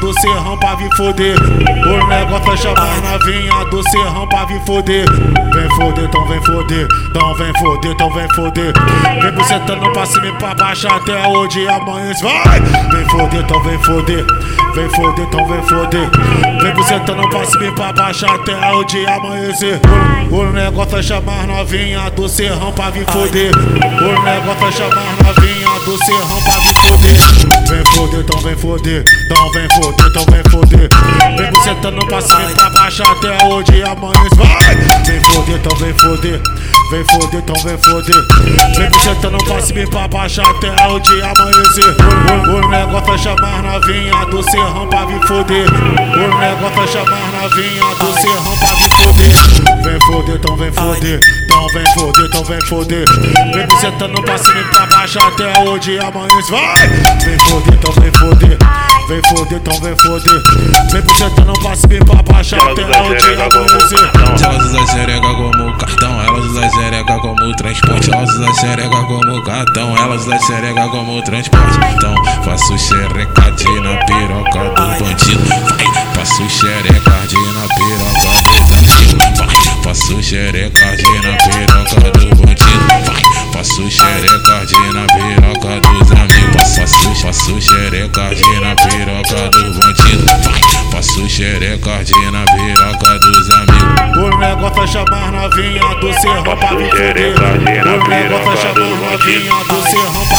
do serrão pra vir foder. O negócio é chamar novinha do serrão pra vir foder. Vem foder, então vem foder, então vem foder, então vem foder. Vem bucetando pra cima e pra baixo até onde amanhece. Vai! Vem foder, então vem foder, vem foder, então vem foder. Vem bucetando pra cima e pra baixo até onde amanhecer. O negócio é chamar novinha do serrão pra vir foder. O negócio é chamar novinha do serrão pra vir foder. Vem foder, então vem foder, então vem foder, então vem foder. Vem bucetando pra cima e pra baixo até onde amanhece. Vai! Vem foder, então vem foder, vem foder, então vem foder. Vem bucetando pra cima e pra baixo até onde amanhecer. O, o, negócio é chamar novinha do serrão pra vir foder. O negócio é chamar novinha do serrão pra vir foder. Vem foder, então vem foder, então vem foder, então vem foder. Vem bucetando pra cima e pra baixo até onde amanhece. Vai! Vem foder, então vem foder, vem foder, então vem foder. Vem bucetando pra cima e pra baixo até onde amanhecer. Elas usam xereca como cartão, elas usam xereca como transporte. Elas usam xereca como cartão, elas usam xereca como transporte. Então faço xerecadinha na piroca do bandido. Vai, faço xerecadinha na piroca faço xerecadinha na piroca do bandido. Faço xerecadinha na piroca dos amigos. Faço, faço xerecadinha na piroca do bandido. Faço xerecadinha na piroca dos amigos. O negócio é chamar novinha do serrão pra foder. O negócio é chamar novinha do serrão pra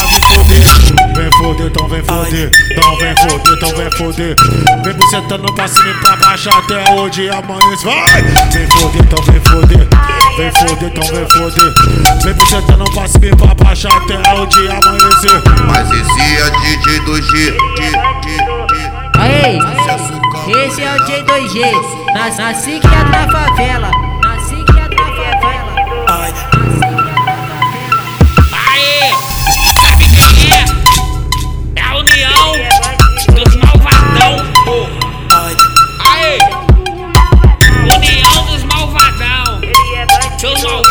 foder, então vem foder, então vem foder, então vem foder. Vem bucetando pra cima e pra baixo até onde amanhece. Vai! Vem foder, então vem foder, vem foder, então vem foder. Vem bucetando pra cima e pra baixo até onde amanhecer. Mas esse é DJ do G. Aí, esse é o J2G. Nas, nasci criado na favela. Aê! União